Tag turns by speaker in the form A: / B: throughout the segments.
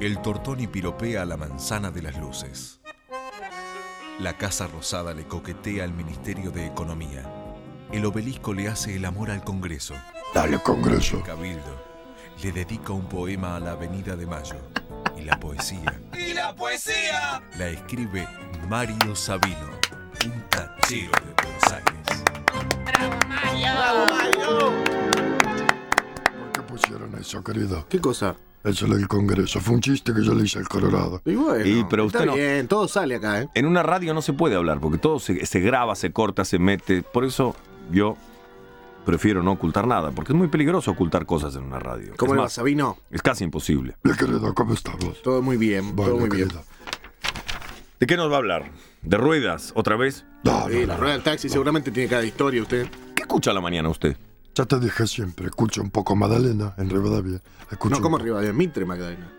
A: El tortoni piropea a la manzana de las luces. La Casa Rosada le coquetea al Ministerio de Economía. El obelisco le hace el amor al Congreso.
B: Dale, Congreso.
A: El Cabildo le dedica un poema a la Avenida de Mayo. Y la poesía
C: ¡Y la poesía!
A: la escribe Mario Sabino, un tachero de Buenos Aires.
B: ¿Por qué pusieron eso, querido?
D: ¿Qué cosa?
B: Eso del Congreso. Fue un chiste que yo le hice al Colorado.
D: Y bueno,
E: Y, pero
D: está
E: no-
D: bien, todo sale acá, ¿eh?
E: En una radio no se puede hablar porque todo se, se graba, se corta, se mete. Por eso yo prefiero no ocultar nada, porque es muy peligroso ocultar cosas en una radio.
D: ¿Cómo
E: es
D: le va, Sabino?
E: es casi imposible.
B: Bien, querido, ¿cómo estamos?
D: Todo muy bien,
B: Bueno,
D: todo muy bien.
E: ¿De qué nos va a hablar? ¿De ruedas? ¿Otra vez?
B: No,
D: Sí,
B: no,
D: la
B: no.
D: rueda del taxi seguramente tiene cada historia usted.
E: ¿Qué escucha a la mañana usted?
B: Ya te dije siempre, escucho un poco Madalena en Rivadavia. Escucho
D: No,
B: un
D: ¿cómo
B: poco-
D: Rivadavia? Mitre Magdalena.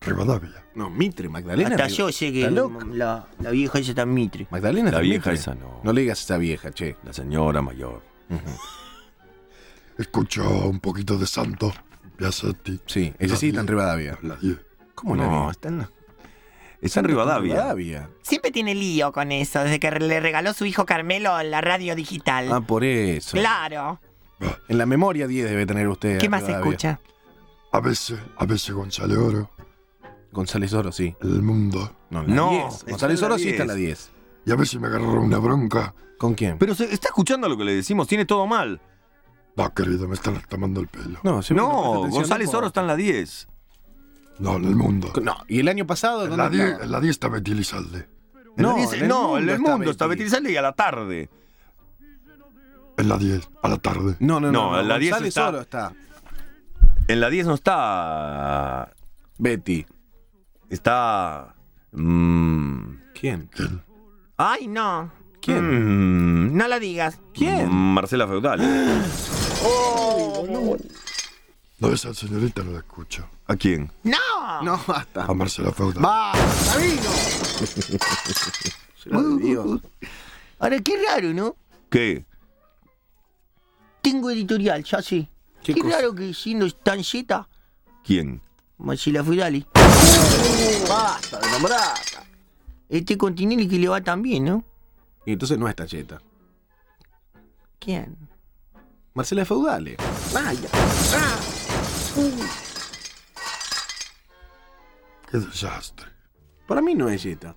B: Rivadavia.
D: No, Mitre Magdalena.
F: Hasta
D: Riva-
F: yo sé que la, la vieja esa está en Mitre.
D: Magdalena
E: La
D: está
E: vieja
D: Mitre.
E: esa no.
D: No le digas a esa vieja, che.
E: La señora mayor.
B: Escucho un poquito de Santo, Piazzetti.
D: Sí, ese sí está en Rivadavia.
B: La 10.
D: ¿Cómo
E: No,
D: la
E: está en, está en Rivadavia.
D: Rivadavia.
F: Siempre tiene lío con eso, desde que le regaló su hijo Carmelo la radio digital.
D: Ah, por eso.
F: claro.
D: En la memoria 10 debe tener usted.
F: ¿Qué más se
D: Rivadavia.
F: escucha?
B: A veces, a veces González Oro,
D: González Oro, sí.
B: El Mundo.
D: No, la
E: No,
D: 10.
E: está
D: González Oro sí está en la
E: 10.
D: 10.
B: Y a veces me agarró una bronca.
D: ¿Con quién?
E: Pero se está escuchando lo que le decimos, tiene todo mal.
B: No, querido, me están tomando el pelo.
D: No,
E: No, González Oro está en la 10.
B: No, en el mundo.
D: No, ¿y el año pasado
B: En la 10,
D: estaba?
B: en la 10 está Betty Lizalde.
E: En la
D: No,
E: 10
D: en el
E: no,
D: mundo
E: en el
D: está
E: mundo está
D: Betty.
E: Betty Lizalde y a la tarde.
B: En la 10, a la tarde.
D: No, no, no.
E: No, en la 10
D: González
E: está-
D: Oro está.
E: En la 10 no está.
D: Betty.
E: Está. mm,
D: ¿Quién?
B: ¿Quién?
F: Ay, no.
D: ¿Quién?
E: mm,
F: No lo digas.
D: ¿Quién?
E: Marcela Feudal.
B: No, esa señorita no la escucho.
E: ¿A quién?
F: No.
D: No, basta.
B: A Marcela Feudal.
D: ¡Va! ¡Sabino! Dios.
F: Ahora, qué raro, ¿no?
E: ¿Qué?
F: Tengo editorial, ya sé.
D: ¿Qué cosa?
F: raro que siendo tan zeta,
E: ¿Quién?
F: Marcela Fudali.
D: Basta de nombrar.
F: Este con Tinelli que le va tan bien, ¿no?
D: Y entonces no es tacheta.
F: ¿Quién?
D: Marcela Feudale. Vaya.
B: Qué desastre.
D: Para mí no es Jetta.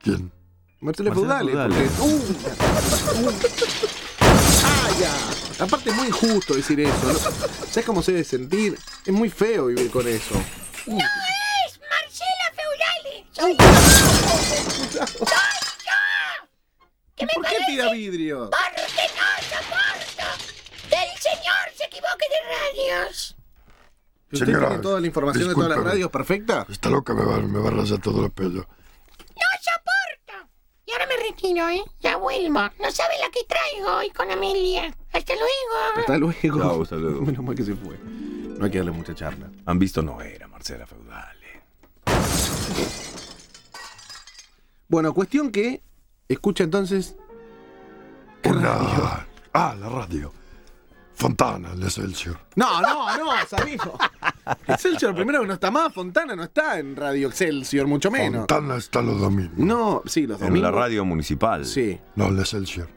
B: ¿Quién?
D: Marcela
E: Marcela
D: Feudale.
E: Feudale.
D: porque- Uh, uh. Ya. Aparte es muy injusto decir eso. ¿no? ¿Sabes cómo se debe sentir? Es muy feo vivir con eso.
G: Marcela Feudale. Soy
D: ¿Por qué tira vidrio?
G: porque no soporto equivoque de radios.
D: ¿Usted
B: Señora,
D: tiene toda la información de todas las radios perfecta?
B: Está loca, me va, me va a rayar todo los pelos.
G: No soporto. Y ahora me retiro, ¿eh? Ya vuelvo. No sabe la que traigo hoy con Amelia. Hasta luego.
D: Hasta luego.
E: Chao, hasta luego.
D: Menos mal que se fue. No hay que darle mucha charla.
E: Han visto no era Marcela Feudal.
D: Bueno, cuestión que escucha entonces. ¿Qué radio?
B: Ah, la radio. Fontana, el Excelsior.
D: No, no, no, Sabino. Excelsior primero que no está más, Fontana no está en Radio Excelsior, mucho menos.
B: Fontana está los domingos.
D: No, sí, los
E: En
D: domingos.
E: la radio municipal.
D: Sí.
B: No, el Excelsior.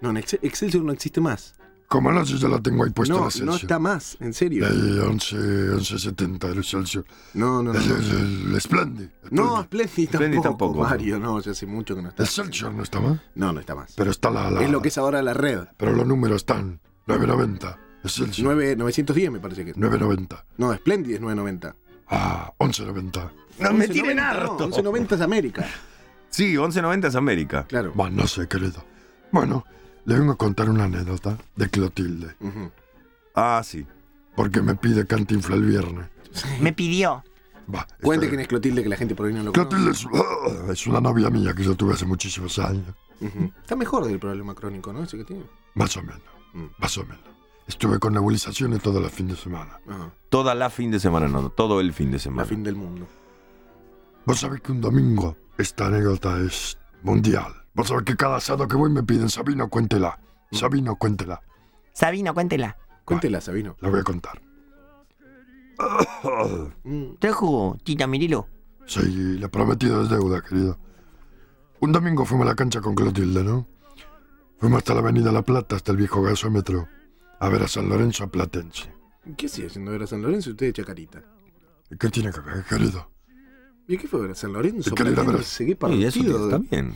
D: No, en Excel- Excelsior no existe más.
B: Como no, si yo la tengo ahí puesta
D: No,
B: el Excelsior.
D: no está más, en serio.
B: El 11, 1170, el Excelsior.
D: No, no, no.
B: El, el, el Splendid.
D: No,
B: Splendid.
D: Tampoco,
E: Splendid tampoco.
D: Mario, no, ya hace mucho que no está.
B: El Excelsior no está más.
D: No, no está más.
B: Pero está la, la-
D: Es lo que es ahora la red.
B: Pero los números están 990. Excelsior.
D: 9, 910 me parece que es.
B: 990.
D: No, Splendid es 990.
B: Ah, 1190.
E: No me
D: 11.90
E: tiren
D: no,
E: harto.
D: 1190 es América.
E: Sí, 1190 es América.
D: Claro.
B: Bueno, no sé, querido. Bueno, le vengo a contar una anécdota de Clotilde.
E: Ah, sí.
B: Porque me pide cantinfla el viernes.
F: Me pidió.
B: Va,
D: Cuente quién es Clotilde, que la gente por ahí no lo conoce.
B: Clotilde es, ah, es una novia mía que yo tuve hace muchísimos años.
D: Está mejor del problema crónico, ¿no? Ese que tiene.
B: Más o menos. Más o menos. Estuve con nebulizaciones todo el fin de semana.
D: Ajá.
E: Toda la fin de semana, no, todo el fin de
D: La
E: semana.
D: fin del mundo.
B: Vos sabés que un domingo esta anécdota es mundial. Vos sabés que cada sábado que voy me piden Sabino, cuéntela. Sabino, cuéntela.
F: Sabino, cuéntela.
D: Cuéntela, Sabino.
B: La voy a contar.
F: ¿Trajo Tita Mirilo?
B: Sí, la prometida es deuda, querido. Un domingo fuimos a la cancha con Clotilde, ¿no? Fuimos hasta la avenida La Plata, hasta el viejo gasómetro, a ver a San Lorenzo Platense.
D: ¿Qué sigue haciendo ver a San Lorenzo y usted de Chacarita?
B: ¿Y ¿Qué tiene que ver, querido?
D: ¿Y qué fue ver a San Lorenzo?
B: ¿Y qué
D: Platense? ¿Qué
E: Y eso
D: partido?
E: está bien.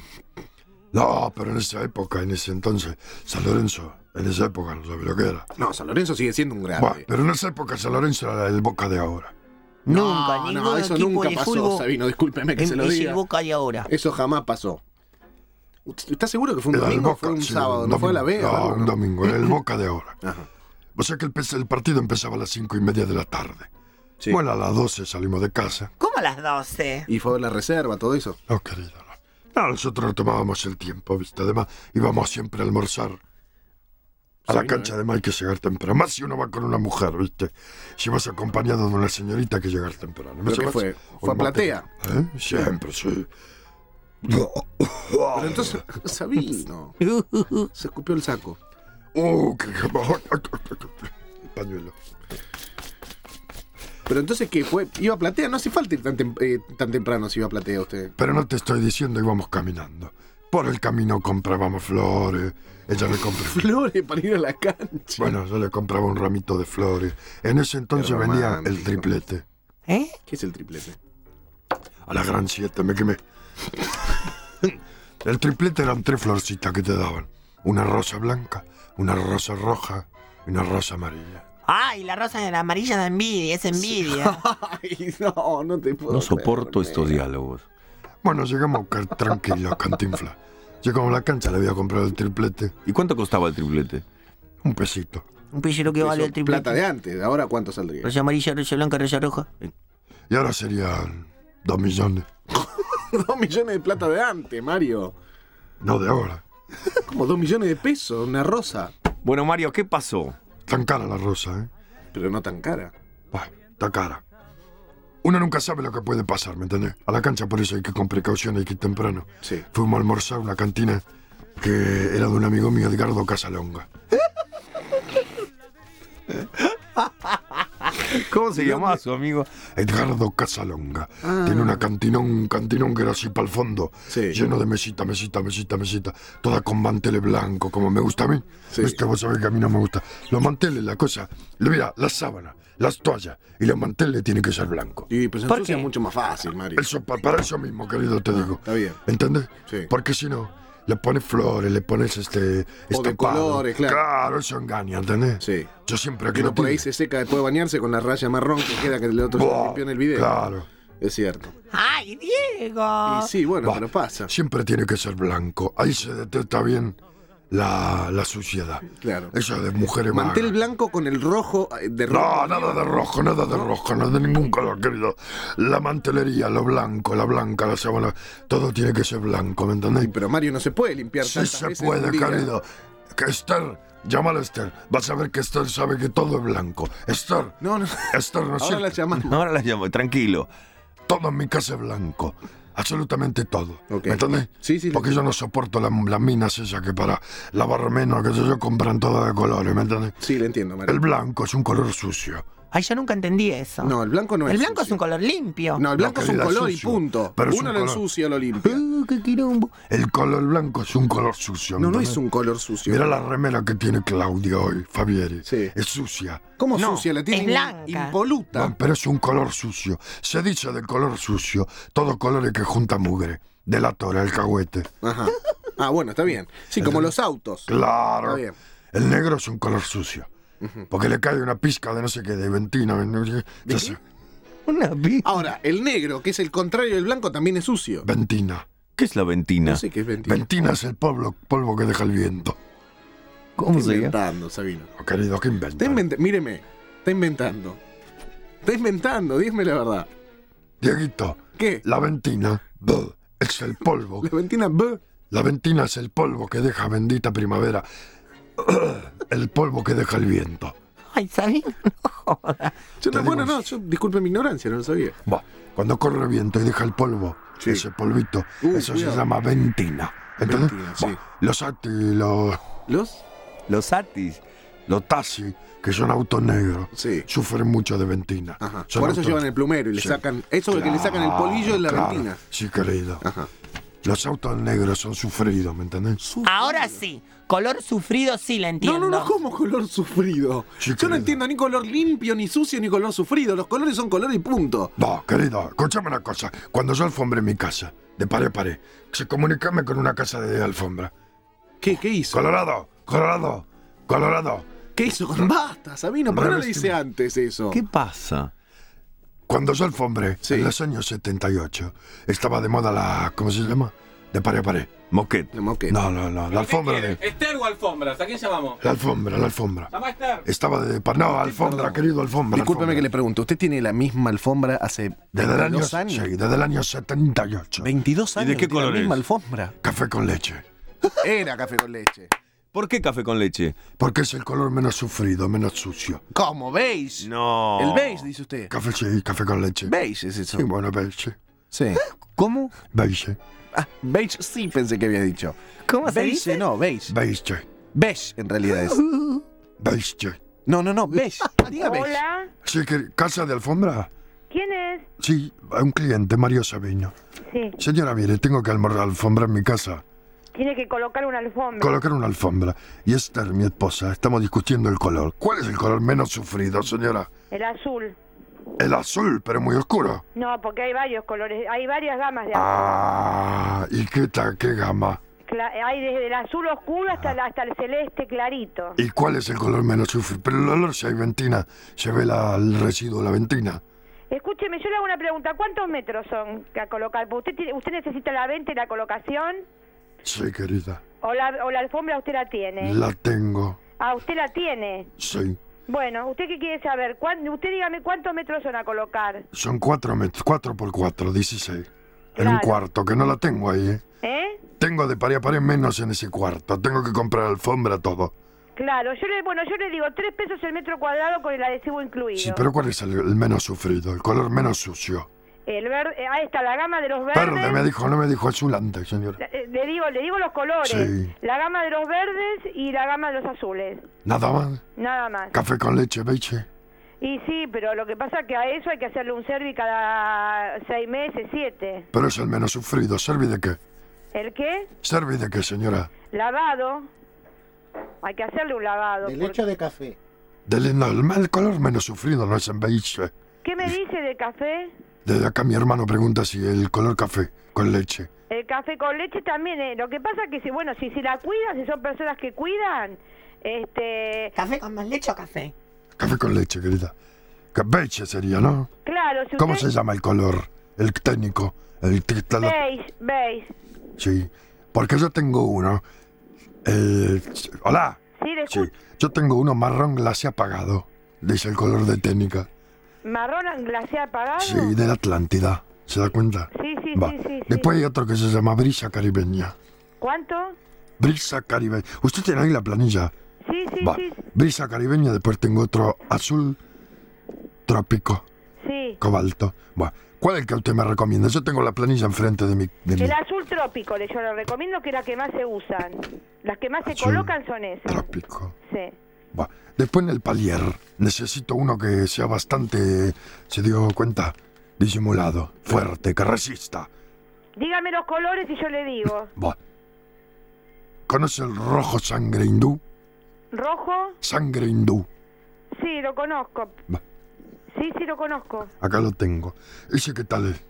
B: No, pero en esa época, en ese entonces, San Lorenzo, en esa época no sabía lo que era.
D: No, San Lorenzo sigue siendo un
B: Buah,
D: grande.
B: pero en esa época San Lorenzo era el boca de ahora.
F: Nunca,
D: no,
F: ningún
D: no, eso
F: equipo
D: nunca
F: de
D: pasó,
F: fútbol
D: Sabino, discúlpeme que
F: es
D: se lo
F: es
D: diga.
F: el Boca de ahora.
D: Eso jamás pasó. ¿Está seguro que fue un domingo o
B: Boca,
D: fue un
B: sí,
D: sábado?
B: un
D: ¿No fue a la. Vega?
B: No, un domingo, era el boca de ahora.
D: Ajá.
B: O sea que el, el partido empezaba a las cinco y media de la tarde.
D: Sí.
B: Bueno, a las 12 salimos de casa.
F: ¿Cómo a las 12?
D: Y fue a la reserva, todo eso.
B: No, querido, no. No, nosotros no tomábamos el tiempo, ¿viste? Además, íbamos siempre a almorzar. A la
D: Sí,
B: cancha,
D: ¿no?
B: además, hay que llegar temprano. Más si uno va con una mujer, ¿viste? Si vas acompañado de una señorita, hay que llegar temprano. ¿Me
D: ¿Pero qué fue? ¿Fue a Platea?
B: ¿Eh? Siempre, sí.
D: Pero entonces, Sabino, se escupió el saco.
B: ¡Oh, qué... Pañuelo.
D: Pero entonces, ¿qué fue? ¿Iba a Platea? No hace falta ir tan, tem- eh, tan temprano si iba a Platea usted.
B: Pero no te estoy diciendo, íbamos caminando. Por el camino comprábamos flores. Ella le compró
D: Flores para ir a la cancha.
B: Bueno, yo le compraba un ramito de flores. En ese entonces vendía el triplete.
F: ¿Eh?
D: ¿Qué es el triplete?
B: A la gran siete, me quemé. El triplete eran tres florcitas que te daban. Una rosa blanca, una rosa roja y una rosa amarilla.
F: Ay, la rosa de la amarilla da envidia, es envidia.
D: Ay, no, no te puedo
E: No soporto
D: creer,
E: estos diálogos.
B: Bueno, llegamos a buscar tranquilo, cantinfla. Llegamos a la cancha, le había comprado el triplete.
E: ¿Y cuánto costaba el triplete?
B: Un pesito.
F: Un pillero que vale el triple.
D: Plata de antes, ¿ahora cuánto saldría?
F: Rosa amarilla, rosa blanca, rosa roja.
B: Y ahora serían dos millones.
D: dos millones de plata de antes, Mario.
B: No de ahora.
D: Como dos millones de pesos, una rosa.
E: Bueno, Mario, ¿qué pasó?
B: Tan cara la rosa, ¿eh?
D: Pero no tan cara.
B: Bah, está cara. Uno nunca sabe lo que puede pasar, ¿me entendés? A la cancha por eso hay que ir con precaución, hay que ir temprano.
D: Sí.
B: Fuimos a almorzar a una cantina que era de un amigo mío, Edgardo Casalonga.
E: ¿Cómo se llamaba su amigo?
B: Edgardo Casalonga. Tiene una cantinón, un cantinón que era así para el fondo,
D: Sí.
B: lleno de mesita, mesita, mesita, mesita, toda con manteles blanco, como me gusta a mí.
D: Sí.
B: Viste, vos sabés que a mí no me gusta. Los manteles, la cosa, mira, las sábanas, las toallas y los manteles tienen que ser blancos.
D: Y pues
F: ¿Por
D: ensucia
F: qué?
D: mucho más fácil, Mario.
B: Eso, pa- para eso mismo, querido, te digo.
D: Ah, está bien.
B: ¿Entendés?
D: Sí.
B: Porque si no, le pones flores, le pones este.
D: O de colores, claro.
B: Claro, eso engaña, ¿entendés?
D: Sí.
B: Yo siempre
D: Que
B: que
D: uno por ahí se seca después de bañarse con la raya marrón que queda que el otro se
B: Buah,
D: limpió en el video.
B: Claro.
D: Es cierto.
F: ¡Ay, Diego!
D: Y sí, bueno,
B: Buah,
D: pero pasa.
B: Siempre tiene que ser blanco. Ahí se detecta bien la, la suciedad.
D: Claro.
B: Eso de mujeres
D: Mantel
B: magas.
D: blanco con el rojo eh, de
B: No,
D: rojo.
B: nada de rojo, nada de rojo, nada de ningún color, querido. La mantelería, lo blanco, la blanca, la sábana, todo tiene que ser blanco, ¿me entendés?
D: Ay, pero Mario no se puede limpiar
B: Sí
D: tantas
B: se
D: veces
B: puede, querido. Que Esther, llámala a Esther. Vas a ver que Esther sabe que todo es blanco. Esther,
D: No, no.
B: Esther, no
D: Ahora la llamamos.
E: Ahora la llamo, tranquilo.
B: Todo en mi casa es blanco. Absolutamente todo.
D: Ok.
B: ¿Me entendés?
D: Sí, sí,
B: Porque yo no soporto la- las minas esas que para lavar menos, que yo, yo compran todas de colores, ¿me entendés?
D: Sí, le entiendo.
B: El blanco es un color sucio.
F: Ay, yo nunca entendí eso.
D: No, el blanco no es
F: el blanco es un color limpio.
D: No, el blanco es un color y
B: sucio.
D: punto.
B: Pero es
D: Uno
B: un
D: lo
B: color.
D: ensucia lo limpia.
F: Uh, qué quilombo.
B: El color blanco es un color sucio.
D: No, no es un color sucio.
B: Mira la remera que tiene Claudia hoy, Fabieri.
D: Sí.
B: Es sucia.
D: ¿Cómo
F: No,
D: sucia? La tiene
F: es blanca.
D: impoluta.
B: No, pero es un color sucio. Se dice del color sucio, todo colores que junta mugre. De la tora, el cagüete.
D: Ajá. Ah, bueno, está bien. Sí, como los autos.
B: Claro.
D: Está bien.
B: El negro es un color sucio. Porque le cae una pizca de no sé qué, de ventina. no sé-
F: Una pi-
D: Ahora, el negro, que es el contrario del blanco, también es sucio.
B: Ventina.
E: ¿Qué es la ventina?
D: No sé qué es ventina.
B: Ventina es el polvo, polvo que deja el viento.
E: ¿Cómo
D: Está
E: se llama?
D: inventando, Sabino.
B: Oh, querido, ¿qué
D: Está
B: inventa?
D: inventando. Míreme. Está inventando. Está inventando, dígame la verdad.
B: Dieguito,
D: ¿Qué?
B: la ventina buh, es el polvo.
D: La ventina B.
B: La ventina es el polvo que deja bendita primavera. El polvo que deja el viento.
F: Ay, Sabino, no.
D: Yo
B: digo
D: bueno, no, yo, disculpe mi ignorancia, no lo sabía.
B: Buah, cuando corre viento y deja el polvo,
D: Sí.
B: ese polvito,
D: Uh,
B: eso
D: cuidado.
B: se llama ventina. ¿Entendés?
D: Ventina, sí.
B: Los ati, los...
D: ¿Los?
E: Los atis.
B: los taxis, que son autos negros,
D: Sí.
B: sufren mucho de ventina.
D: Ajá. Por eso
B: autos-
D: llevan el plumero y le
B: Sí.
D: sacan. Eso es que le sacan el polillo de la
B: Claro,
D: ventina.
B: Sí, querido.
D: Ajá.
B: Los autos negros son sufridos, ¿me entendés?
F: Ahora sí, color sufrido sí la
D: No,
F: entiendo.
D: no, no, como color sufrido.
B: Sí,
D: Yo no entiendo ni color limpio, ni sucio, ni color sufrido. Los colores son color y punto.
B: No, querido, escúchame una cosa. Cuando yo alfombré mi casa, de pared a pared, se comunicame con una casa de alfombra.
D: ¿Qué, qué hizo?
B: Colorado, Colorado, Colorado.
D: ¿Qué hizo con basta, Sabino? ¿Por qué no le dice antes eso?
E: ¿Qué pasa?
B: Cuando yo alfombré,
D: Sí.
B: en los años 78, estaba de moda la. ¿Cómo se llama? De pared a pared.
E: Moquet.
D: No.
B: No, no, no, la alfombra de.
C: ¿Esther o alfombras? ¿A quién llamamos?
B: La alfombra, la alfombra.
C: ¿Llama Esther?
B: Estaba de. No, alfombra, querido, alfombra.
D: Discúlpeme que le
B: alfombra.
D: pregunto. ¿Usted tiene la misma alfombra hace
B: Desde el año,
D: 22 años?
B: sí, desde el año 78.
D: 22
E: ¿Y de
D: años.
E: qué color
D: la misma alfombra.
B: Café con leche.
D: Era café con leche.
E: ¿Por qué café con leche?
B: Porque es el color menos sufrido, menos sucio.
D: ¿Cómo? ¿Beige?
E: No.
D: El beige, dice usted.
B: Café, sí, café con leche.
D: Beige es eso.
B: Sí, bueno, beige.
D: Sí. ¿Cómo?
B: Beige.
D: Ah, beige sí pensé que había dicho.
F: ¿Cómo se
D: beige
F: dice?
D: no, beige.
B: Beige.
D: Beige en realidad es.
B: Beige.
D: No, no, no, beige. Diga beige.
H: Hola,
B: Sí, que casa de alfombra.
H: ¿quién es?
B: Sí, un cliente, Mario Sabiño.
H: Sí,
B: Señora, mire, tengo que almorzar alfombra en mi casa.
H: Tiene que colocar una alfombra.
B: Colocar una alfombra. Y Esther, mi esposa, estamos discutiendo el color. ¿Cuál es el color menos sufrido, señora?
H: El azul.
B: El azul, pero muy oscuro.
H: No, porque hay varios colores, hay varias gamas de azul.
B: Ah, ¿y qué tal, qué gama?
H: Cla- hay desde el azul oscuro hasta, el- hasta el celeste clarito.
B: ¿Y cuál es el color menos sufrido? Pero el olor, si hay ventina, se ve la- el residuo de la ventina.
H: Escúcheme, yo le hago una pregunta. ¿Cuántos metros son a colocar? ¿Usted, tiene- ¿Usted necesita la venta y la colocación?
B: Sí, querida.
H: ¿O la, o la alfombra usted la tiene?
B: La tengo.
H: Ah, usted la tiene.
B: Sí.
H: Bueno, ¿usted qué quiere saber? ¿Cuán- usted dígame cuántos metros son a colocar.
B: Son cuatro metros, cuatro por cuatro, 16. En un
H: Claro.
B: cuarto, que no la tengo ahí, ¿eh?
H: ¿Eh?
B: Tengo de pared a pared menos en ese cuarto. Tengo que comprar alfombra, todo.
H: Claro, yo le, bueno, yo le digo tres pesos el metro cuadrado con el adhesivo incluido.
B: Sí, pero ¿cuál es el, el menos sufrido? El color menos sucio.
H: El verde, eh, ahí está la gama de los verdes.
B: Verde, me dijo, no me dijo azul antes, señor.
H: Eh, Le digo, le digo los colores.
B: Sí.
H: La gama de los verdes y la gama de los azules.
B: Nada más.
H: Nada más.
B: Café con leche, beche.
H: Y sí, pero lo que pasa es que a eso hay que hacerle un servi cada seis meses, siete.
B: Pero es el menos sufrido. ¿Servi de qué?
H: ¿El qué?
B: ¿Servi de qué, señora?
H: Lavado. Hay que hacerle un lavado.
D: De leche o de café.
B: Del, no, el, el color menos sufrido no es en beige.
H: ¿Qué me dice de café?
B: Desde acá mi hermano pregunta si el color café con leche.
H: El café con leche también. eh. Lo que pasa es que si, bueno, si, si la cuidan, si son personas que cuidan, este,
F: ¿Café con más leche o café?
B: Café con leche, querida. Que beige sería, ¿no?
H: claro, si
B: ¿Cómo
H: usted...
B: se llama el color? El técnico. El
H: Beige, beige.
B: Sí. Porque yo tengo uno. Eh, hola.
H: Sí,
B: Sí. Yo tengo uno marrón glace apagado. Dice el color de técnica.
H: Marrón glaciar apagado.
B: Sí, de la Atlántida. ¿Se da cuenta?
H: Sí, sí,
B: Va.
H: sí, sí, sí.
B: Después hay otro que se llama brisa caribeña.
H: ¿Cuánto?
B: Brisa caribeña. ¿Usted tiene ahí la planilla?
H: Sí, sí,
B: Va.
H: sí.
B: Brisa caribeña. Después tengo otro azul trópico,
H: Sí.
B: cobalto. Bueno, ¿cuál es el que usted me recomienda? Yo tengo la planilla enfrente de mi... De mi
H: El azul trópico, yo le recomiendo que es la que más se usan. Las que más se colocan son esas.
B: trópico.
H: Sí.
B: Después en el palier necesito uno que sea bastante, se dio cuenta, disimulado, fuerte, que resista.
H: Dígame los colores y yo le digo.
B: ¿Conoce el rojo sangre hindú?
H: ¿Rojo?
B: Sangre hindú.
H: Sí, lo conozco. Sí, sí, lo conozco.
B: Acá lo tengo. ¿Ese qué tal es?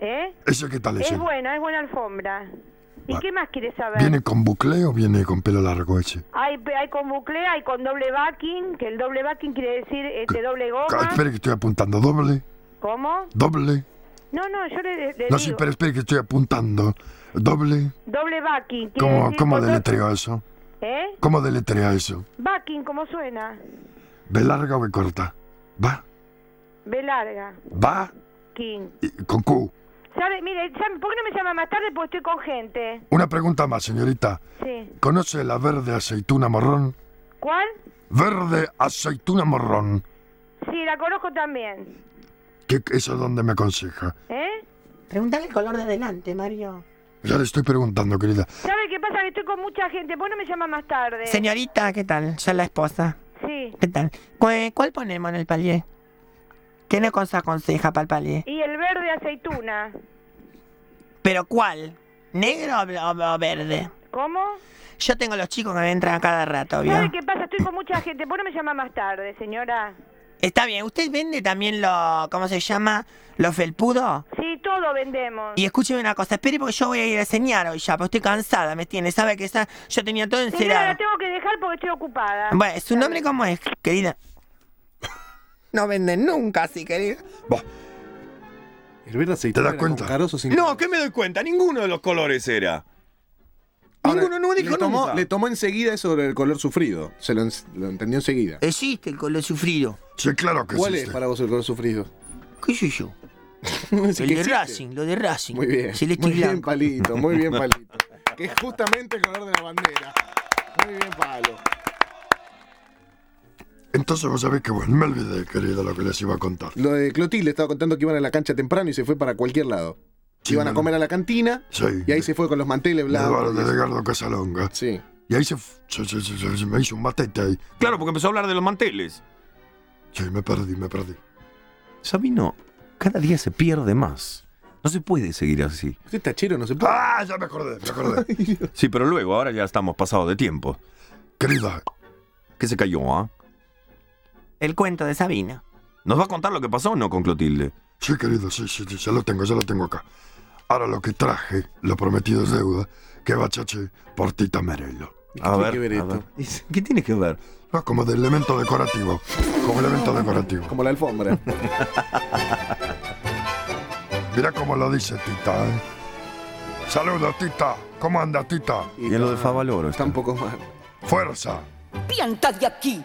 H: ¿Eh?
B: ¿Ese qué tal es?
H: Es buena, es buena alfombra. ¿Y qué más quieres saber?
B: ¿Viene con bucle o viene con pelo largo ese?
H: Hay, hay con bucle, hay con doble backing, que el doble backing quiere decir este doble
B: Ah,
H: goma.
B: espere que estoy apuntando. ¿Doble?
H: ¿Cómo?
B: ¿Doble?
H: No, no, yo le, le
B: No, sí,
H: digo.
B: pero espere que estoy apuntando. ¿Doble?
H: Doble backing.
B: ¿Cómo,
H: decir
B: cómo deletreo eso?
H: ¿Eh?
B: ¿Cómo deletrea eso?
H: Backing, ¿cómo suena?
B: ¿B larga o B corta? ¿Va?
H: B larga.
B: ¿Va?
H: King.
B: Y- Con Q.
H: ¿Sabe? Mire, ¿sabe ¿por qué no me llama más tarde? Porque estoy con gente.
B: Una pregunta más, señorita.
H: Sí.
B: ¿Conoce la verde aceituna morrón?
H: ¿Cuál?
B: Verde aceituna morrón.
H: Sí, la conozco también.
B: ¿Qué, ¿Eso es donde me aconseja?
H: ¿Eh?
F: Pregúntale el color de adelante, Mario.
B: Ya le estoy preguntando, querida.
H: ¿Sabe qué pasa? Que estoy con mucha gente. ¿Por qué no me llama más tarde?
F: Señorita, ¿qué tal? Soy la esposa.
H: Sí.
F: ¿Qué tal? ¿Cuál, cuál ponemos en el palier? ¿Qué nos aconseja para el palier?
H: Y el verde aceituna.
F: ¿Pero cuál? ¿Negro o, verde?
H: ¿Cómo?
F: Yo tengo los chicos que me entran a cada rato, ¿vio?
H: ¿Sabe qué pasa? Estoy con mucha gente. ¿Por qué no me llama más tarde, señora?
F: Está bien, ¿usted vende también lo... ¿cómo se llama? ¿Los felpudos?
H: Sí, todo vendemos.
F: Y escúcheme una cosa, espere porque yo voy a ir a enseñar hoy ya, porque estoy cansada, ¿me tiene? ¿Sabe que esa... yo tenía todo
H: Señora,
F: encerado?
H: la tengo que dejar porque estoy ocupada.
F: Bueno, ¿su nombre cómo es, querida? No venden nunca así, querida.
D: El verde aceituna
B: das
D: era con
B: cuenta?
D: sin-
E: No, ¿qué me doy cuenta? Ninguno de los colores era.
D: Ahora,
E: Ninguno no dijo
D: le tomó,
E: nunca.
D: le tomó enseguida eso del color sufrido. Se lo, entendió enseguida.
F: Existe el color sufrido.
B: Sí, claro que
D: ¿Cuál
B: existe.
D: es para vos el color sufrido?
F: ¿Qué sé yo? El de
D: existe.
F: Racing, lo de Racing.
D: Muy bien.
F: Celeste
D: muy bien, palito. Muy bien, palito. que es justamente el color de la bandera. Muy bien, palo.
B: Entonces vos sabés que bueno, me olvidé, querido, lo que les iba a contar.
D: Lo de Clotilde estaba contando que iban a la cancha temprano y se fue para cualquier lado.
B: Sí,
D: iban a comer a la cantina
B: Sí.
D: y ahí se fue con los manteles blancos.
B: De. Edgardo Casalonga.
D: Sí.
B: Y ahí se, f- se, se- se- se- se me hizo un matete ahí.
E: Claro, porque empezó a hablar de los manteles.
B: Sí, me perdí, me perdí.
E: Sabino, cada día se pierde más. No se puede seguir así.
D: Usted tachero no se puede.
B: ¡Ah! Ya me acordé, me acordé.
E: Sí, pero luego, ahora ya estamos pasados de tiempo.
B: Querida,
E: ¿Qué se cayó, ah?
F: El cuento de Sabina.
E: ¿Nos va a contar lo que pasó o no con Clotilde?
B: sí, querido, sí, sí, sí, ya lo tengo, ya lo tengo acá. Ahora lo que traje, lo prometido es deuda, que va chache por Tita Merelo.
D: ¿Qué
E: A
D: tiene
E: ver,
D: que ver
E: a
D: esto?
E: ver. ¿Qué tiene que ver?
B: No, como de elemento decorativo. Como elemento decorativo.
D: Como la alfombra.
B: Mira cómo lo dice Tita, ¿eh? Saludos, Tita. ¿Cómo anda, Tita?
E: Y en lo de Favaloro
D: Está
E: está.
D: un poco mal.
B: Fuerza.
I: Pianta de aquí,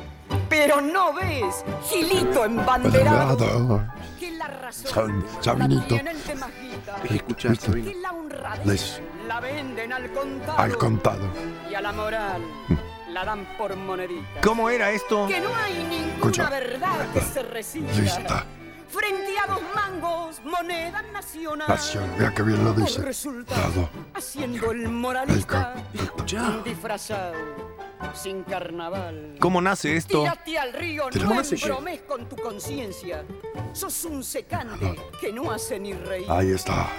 I: Pero no ves, Gilito embanderado,
B: Nada.
I: que la razón
B: San- Sabinito.
I: el la honradez
B: Les-
I: la venden al contado,
B: Al contado.
I: y a la moral la dan por monedita.
E: ¿Cómo era esto?
I: Que no hay ninguna
B: Escucha.
I: verdad que se resista.
B: Lista.
I: Frente a dos mangos, moneda nacional.
B: Nación, vea que bien lo
I: Por
B: dice.
I: resultado, haciendo el
B: El
I: moralista,
B: co-
I: disfrazado, sin carnaval.
E: ¿Cómo nace esto?
I: Tírate al río,
B: Tira-
I: no embromes con tu conciencia. Sos un secante que no hace ni reír.
B: Ahí está.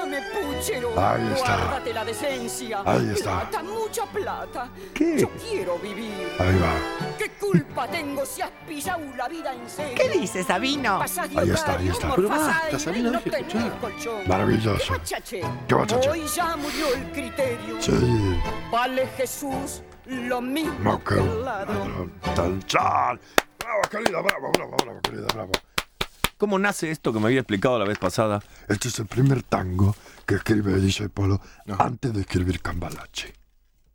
I: Dame puchero,
B: Ahí está.
I: guárdate la decencia.
B: Ahí está.
I: Plata, mucha plata.
E: ¿Qué?
I: Yo quiero vivir.
B: Ahí va.
I: ¿Qué culpa tengo si has pillado la vida en serio?
F: ¿Qué dice Sabino?
I: Pasás
B: Ahí está, ahí está.
D: Pero basta, Sabino,
I: no tenés
D: escuchar.
B: Maravilloso.
I: ¿Qué bachache?
B: ¿Qué bachache?
I: Hoy ya murió el criterio.
B: Sí.
I: Vale Jesús lo mismo que el ladrón.
B: Bravo, querida, bravo, bravo, bravo, querida, bravo.
E: ¿Cómo nace esto que me había explicado la vez pasada?
B: Este es el primer tango que escribe Discepolo antes de escribir Cambalache.